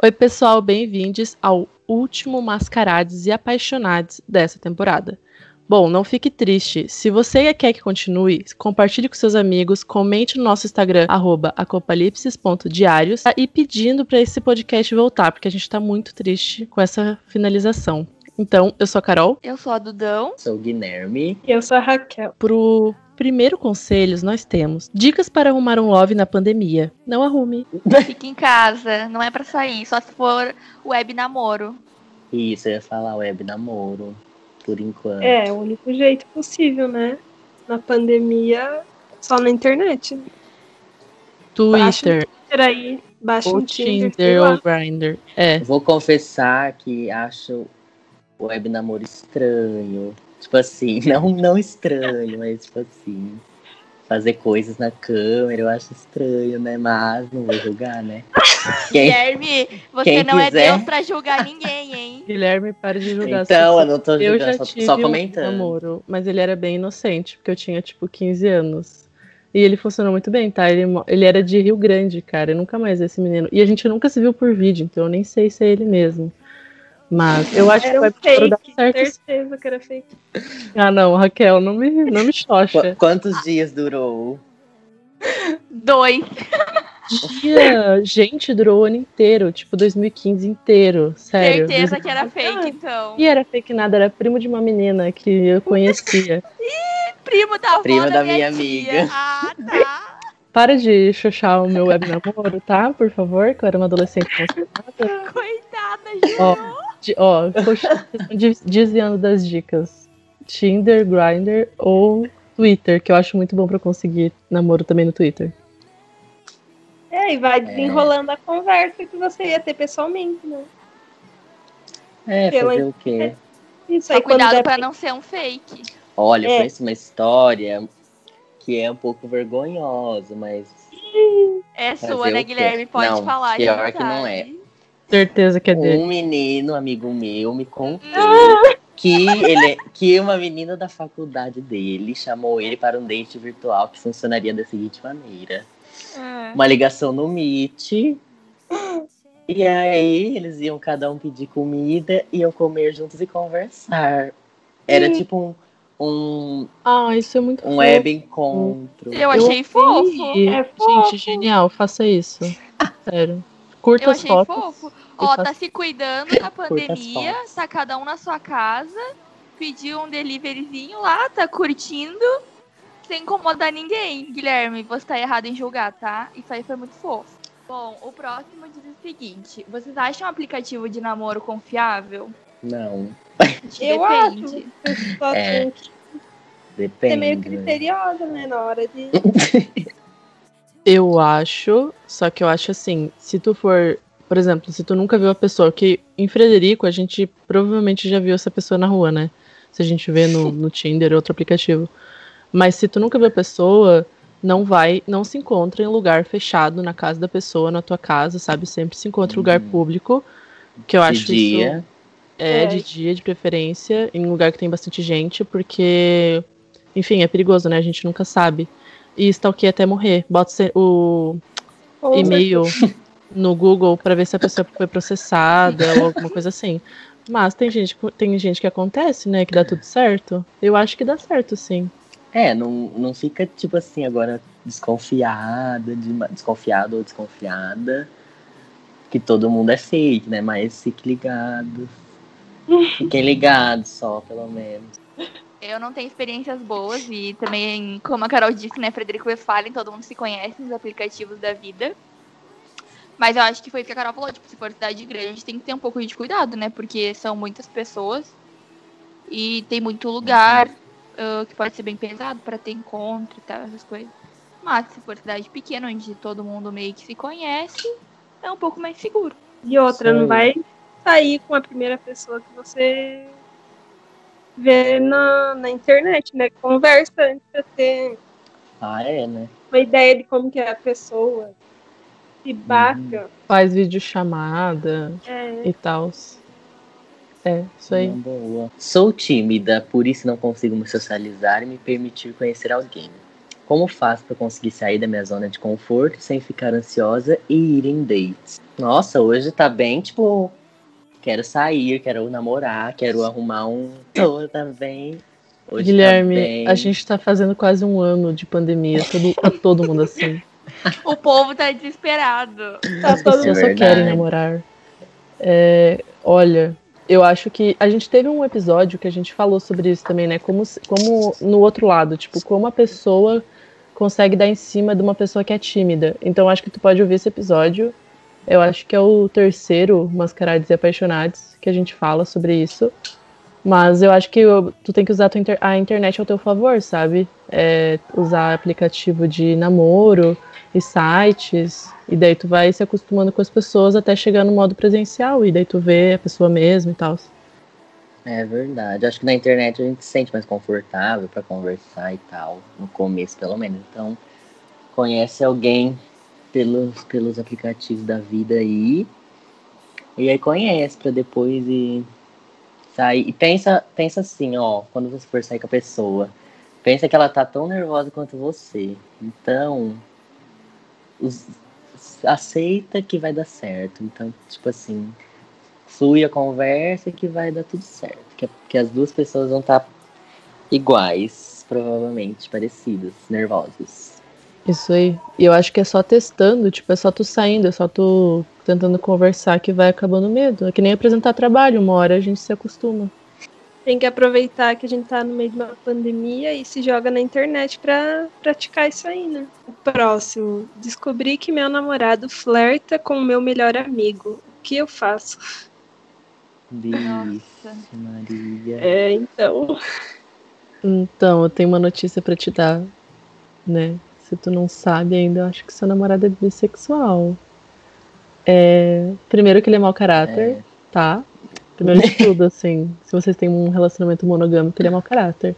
Oi, pessoal, bem-vindos ao último Mascarades e Apaixonados dessa temporada. Bom, não fique triste. Se você quer que continue, compartilhe com seus amigos, comente no nosso Instagram, acopalipsis.diários, e pedindo para esse podcast voltar, porque a gente tá muito triste com essa finalização. Então, eu sou a Carol. Eu sou a Dudão. Sou o Guilherme. E eu sou a Raquel. Pro primeiro conselhos, nós temos dicas para arrumar um love na pandemia. Não arrume. Fique em casa, não é para sair, só se for web namoro. Isso, eu ia falar web namoro, por enquanto. É, o único jeito possível, né? Na pandemia, só na internet. Twitter. Baixa um aí, baixa ou um Tinder, Tinder ou Grindr. É. Vou confessar que acho o web namoro estranho. Tipo assim, não, não estranho, mas tipo assim. Fazer coisas na câmera, eu acho estranho, né? Mas não vou julgar, né? Quem- Guilherme, você não é quiser. Deus pra julgar ninguém, hein? Guilherme, pare de julgar. Então, eu não tô Eu julgando, já só, tive só um comentando. namoro, mas ele era bem inocente, porque eu tinha, tipo, 15 anos. E ele funcionou muito bem, tá? Ele, ele era de Rio Grande, cara. Eu nunca mais vi esse menino. E a gente nunca se viu por vídeo, então eu nem sei se é ele mesmo. Mas eu acho que Era vai um pro dar fake, certo. certeza que era fake. Ah, não, Raquel, não me, não me Qu- xoxa. Quantos dias durou? Dois. Dia, gente, durou o ano inteiro, tipo 2015 inteiro, sério. Certeza que era fake, então. E era fake nada, era primo de uma menina que eu conhecia. Primo da avó Prima da, da minha, minha amiga. Ah, tá. Para de xoxar o meu web namoro, tá? Por favor, que eu era uma adolescente conservada. Coitada, Ju. Ó, ó, desviando das dicas. Tinder, Grindr ou Twitter, que eu acho muito bom pra conseguir namoro também no Twitter. É, e vai desenrolando a conversa que você ia ter pessoalmente, né? É, Pela- fazer o quê? Isso Só aí, quando cuidado der pra não ser um fake. Olha, eu É. conheço uma história que é um pouco vergonhosa, mas É sua, né? Guilherme? Pode Não, falar. de pior que não é. Certeza que é dele. um menino, amigo meu, me contou Ah! que ele que uma menina da faculdade dele chamou ele para um date virtual que funcionaria da seguinte maneira: Ah. uma ligação no Meet. E aí eles iam cada um pedir comida, iam comer juntos e conversar. Era Hum. tipo um, um, Ah, isso é muito um fofo. web encontro. Eu achei fofo. E, É fofo. Gente, genial, faça isso. Sério. Curta Eu as achei fotos. fofo. Ó, tá se cuidando na pandemia, tá cada um na sua casa, pediu um deliveryzinho lá, tá curtindo, sem incomodar ninguém. Guilherme, você tá errado em julgar, tá? Isso aí foi muito fofo. Bom, o próximo diz o seguinte: vocês acham um aplicativo de namoro confiável? Não, Eu Depende. acho. Só É. depende. ser meio né? criteriosa, né? Na hora de. Eu acho, só que eu acho assim, se tu for, por exemplo, se tu nunca viu a pessoa, que em Frederico a gente provavelmente já viu essa pessoa na rua, né? Se a gente vê no, no Tinder ou outro aplicativo. Mas se tu nunca viu a pessoa, não vai, não se encontra em lugar fechado na casa da pessoa, na tua casa, sabe? Sempre se encontra em lugar Uhum. público, que eu De acho isso dia. é, É. de dia, de preferência, em um lugar que tem bastante gente, porque, enfim, é perigoso, né? A gente nunca sabe. E stalkeia até morrer. Bota o e-mail no Google pra ver se a pessoa foi processada ou alguma coisa assim. Mas tem gente, tem gente que acontece, né? Que dá tudo certo. Eu acho que dá certo, sim. É, não, não fica tipo assim agora desconfiada, de, desconfiado ou desconfiada que todo mundo é fake, né? Mas fique ligado. Fiquem ligados só, pelo menos. Eu não tenho experiências boas e também, como a Carol disse, né, Frederico Westphalen, todo mundo se conhece nos aplicativos da vida. Mas eu acho que foi isso que a Carol falou, tipo, se for cidade grande, tem que ter um pouco de cuidado, né? Porque são muitas pessoas e tem muito lugar ah, que pode ser bem pesado para ter encontro e tal, essas coisas. Mas se for cidade pequena, onde todo mundo meio que se conhece, é um pouco mais seguro. E outra, Isso não vai sair com a primeira pessoa que você vê na, na internet, né? Conversa antes pra ter Ah, é, né? uma ideia de como que é a pessoa. Se baixa. Faz videochamada É. e tal. É, isso aí. Boa. Sou tímida, por isso não consigo me socializar e me permitir conhecer alguém. Como faço para conseguir sair da minha zona de conforto sem ficar ansiosa e ir em dates? Nossa, hoje tá bem, tipo, quero sair, quero namorar, quero arrumar um. Tô também. Hoje Guilherme, tá bem. a gente tá fazendo quase um ano de pandemia, todo, tá todo mundo assim. O povo tá desesperado. Tá As todo pessoas É só querem namorar. É, olha, eu acho que a gente teve um episódio que a gente falou sobre isso também, né? Como, como no outro lado, tipo, como a pessoa consegue dar em cima de uma pessoa que é tímida. Então eu acho que tu pode ouvir esse episódio. Eu acho que é o terceiro Mascarados e Apaixonados que a gente fala sobre isso. Mas eu acho que eu- tu tem que usar a, inter- a internet ao teu favor, sabe? É, usar aplicativo de namoro e sites. E daí tu vai se acostumando com as pessoas até chegar no modo presencial. E daí tu vê a pessoa mesmo e tal. É verdade. Acho que na internet a gente se sente mais confortável para conversar e tal. No começo, pelo menos. Então, conhece alguém pelos, pelos aplicativos da vida aí. E aí conhece para depois ir sair. E pensa, pensa assim, ó, quando você for sair com a pessoa. Pensa que ela tá tão nervosa quanto você. Então, os- aceita que vai dar certo. Então, tipo assim, flui a conversa que vai dar tudo certo. Que, que as duas pessoas vão estar iguais, provavelmente, parecidas, nervosas. Isso aí. E eu acho que é só testando, tipo, é só tu saindo, é só tu tentando conversar que vai acabando o medo. É que nem apresentar trabalho, uma hora a gente se acostuma. Tem que aproveitar que a gente tá no meio de uma pandemia e se joga na internet pra praticar isso aí, né? O próximo. Descobri que meu namorado flerta com o meu melhor amigo. O que eu faço? Nossa. Maria. É, então. Então, eu tenho uma notícia pra te dar, né? Se tu não sabe ainda, eu acho que seu namorado é bissexual. É, primeiro que ele é mau caráter, É. tá? Primeiro de tudo, assim, se vocês têm um relacionamento monogâmico, ele é mau caráter.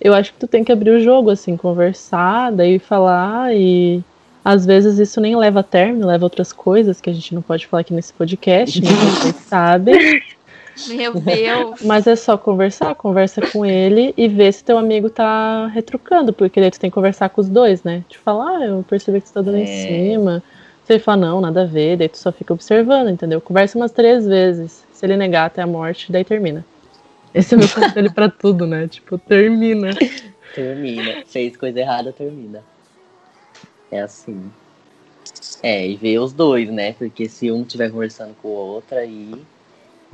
Eu acho que tu tem que abrir o jogo, assim, conversar, daí falar e às vezes isso nem leva a término, leva a outras coisas que a gente não pode falar aqui nesse podcast, mas vocês sabem. Meu Deus. Mas é só conversar, conversa com ele e ver se teu amigo tá retrucando, porque daí tu tem que conversar com os dois, né? Te falar, ah, eu percebi que você tá dando em É. cima. Se ele falar, não, nada a ver, daí tu só fica observando, entendeu? Conversa umas três vezes. Se ele negar até a morte, daí termina. Esse é o meu conselho pra tudo, né? Tipo, termina. Termina. Fez coisa errada, termina. É assim. É, e ver os dois, né? Porque se um estiver conversando com o outro, aí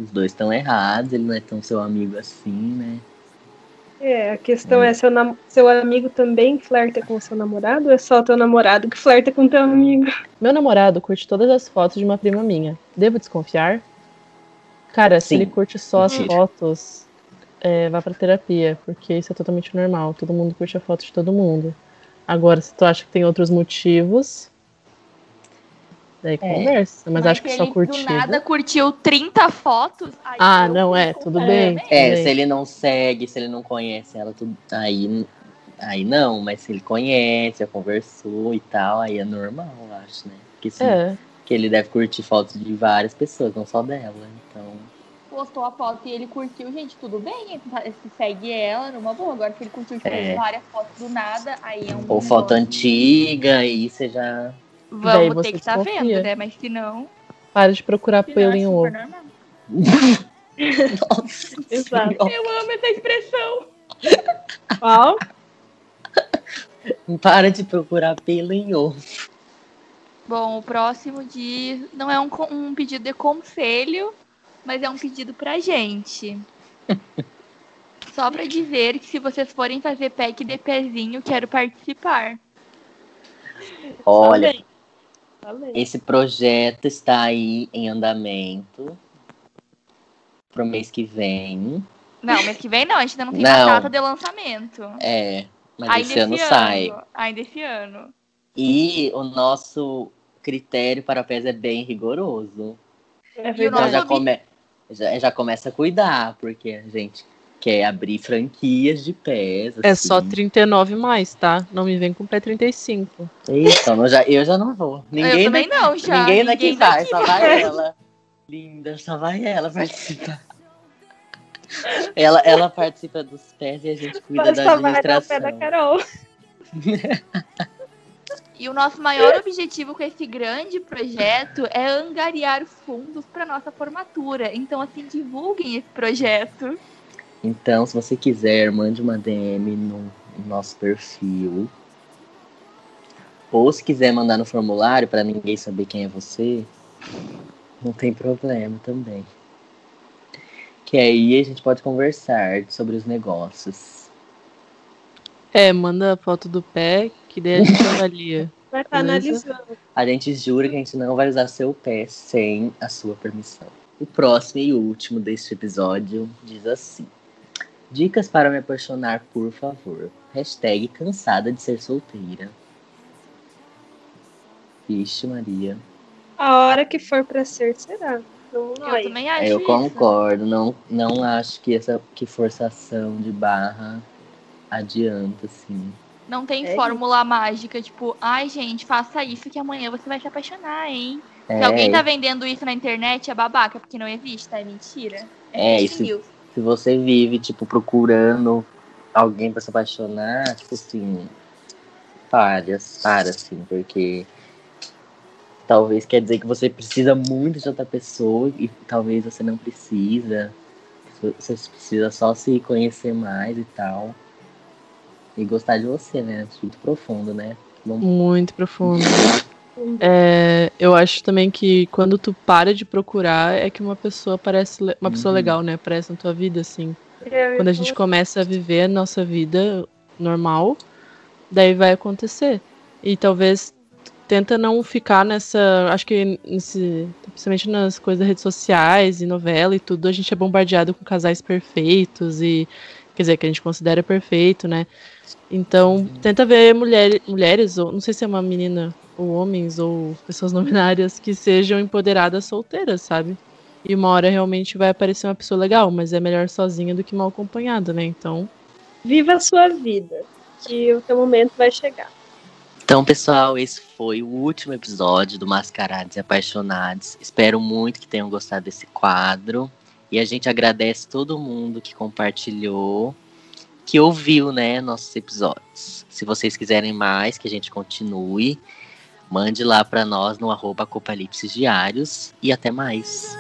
os dois estão errados, ele não é tão seu amigo assim, né? É, a questão é, seu, nam- seu amigo também flerta com o seu namorado ou é só teu namorado que flerta com teu amigo? Meu namorado curte todas as fotos de uma prima minha. Devo desconfiar? Cara, se Sim. ele curte só as Mentira. fotos, é, vá pra terapia, porque isso é totalmente normal. Todo mundo curte a foto de todo mundo. Agora, se tu acha que tem outros motivos, daí conversa. Mas, acho que se só do nada curtiu 30 fotos. aí Ah, não, é, fico tudo com bem. É, se ele não segue, se ele não conhece ela, tudo, aí, aí não, mas se ele conhece, já conversou e tal, aí é normal, eu acho, né? Porque, sim, É, que ele deve curtir fotos de várias pessoas, não só dela, então... Postou a foto e ele curtiu, gente, tudo bem. ele tá- Se segue ela, numa boa. Agora, se ele curtiu tipo, É. várias fotos do nada, aí é um. Ou foto antiga, aí você já... Vamos ter que estar desconfia. vendo, né? Mas se não. para de procurar pelo é em super ovo. Nossa Exato. Senhora. Eu amo essa expressão. Qual? Para de procurar pelo em ovo. Bom, o próximo diz. Não é um, um pedido de conselho, mas é um pedido pra gente. Só pra dizer que se vocês forem fazer pack de pezinho, quero participar. Olha, Esse projeto está aí em andamento pro mês que vem. Não, mês que vem não, a gente ainda não tem Não. uma data de lançamento. É, mas ainda esse ano sai. Ainda esse ano. E o nosso critério para pés é bem rigoroso. É E o Então já, come... já, já começa a cuidar, porque a gente quer abrir franquias de pés. É assim. só 39 mais, tá? Não me vem com pé 35. Então, não, já, eu já não vou. Ninguém eu também daqui, não, já. ninguém daqui vai, daqui só vai ela. Linda, só vai ela participar. Ela, ela participa dos pés e a gente cuida Mas da só vai dar o administração. pé da Carol. E o nosso maior objetivo com esse grande projeto é angariar fundos para nossa formatura. Então, assim, divulguem esse projeto. Então, se você quiser, mande uma DM no nosso perfil. Ou se quiser mandar no formulário para ninguém saber quem é você, não tem problema também. Que aí a gente pode conversar sobre os negócios. É, manda a foto do pé, que daí a gente avalia. Vai estar Beleza. analisando. A gente jura que a gente não vai usar seu pé sem a sua permissão. O próximo e último deste episódio diz assim: Dicas para me apaixonar, por favor. Hashtag cansada de ser solteira. Vixe, Maria. A hora que for pra ser, será. Não, Eu também acho Eu isso. concordo. Não, não acho que essa que forçação de barra adianta, assim. Não tem É fórmula mágica, tipo, ai, gente, faça isso que amanhã você vai se apaixonar, hein? Se É, alguém tá vendendo isso na internet, é babaca, porque não existe, tá? É mentira. É, fake isso- news. Se você vive, tipo, procurando alguém pra se apaixonar, tipo assim, para, para, assim, porque talvez quer dizer que você precisa muito de outra pessoa e talvez você não precisa. Você precisa só se conhecer mais e tal. E gostar de você, né? Muito profundo, né? Vamos- Muito profundo. É, eu acho também que quando tu para de procurar é que uma pessoa parece uma pessoa Uhum. legal, né? Aparece na tua vida, assim. Eu- Quando a gente começa a viver a nossa vida normal, daí vai acontecer. E talvez tenta não ficar nessa. Acho que nesse, principalmente nas coisas das redes sociais e novela e tudo, a gente é bombardeado com casais perfeitos e quer dizer que a gente considera perfeito, né? Então tenta ver mulher, mulheres ou não sei se é uma menina ou homens ou pessoas não binárias que sejam empoderadas solteiras, sabe? E uma hora realmente vai aparecer uma pessoa legal, mas é melhor sozinha do que mal acompanhada, né? Então, Viva a sua vida, que o teu momento vai chegar. Então, pessoal, esse foi o último episódio do Mascarados e Apaixonados. Espero muito que tenham gostado desse quadro. E a gente agradece todo mundo que compartilhou, que ouviu, né, nossos episódios. Se vocês quiserem mais, que a gente continue, Mande lá para nós no arroba Diários e até mais.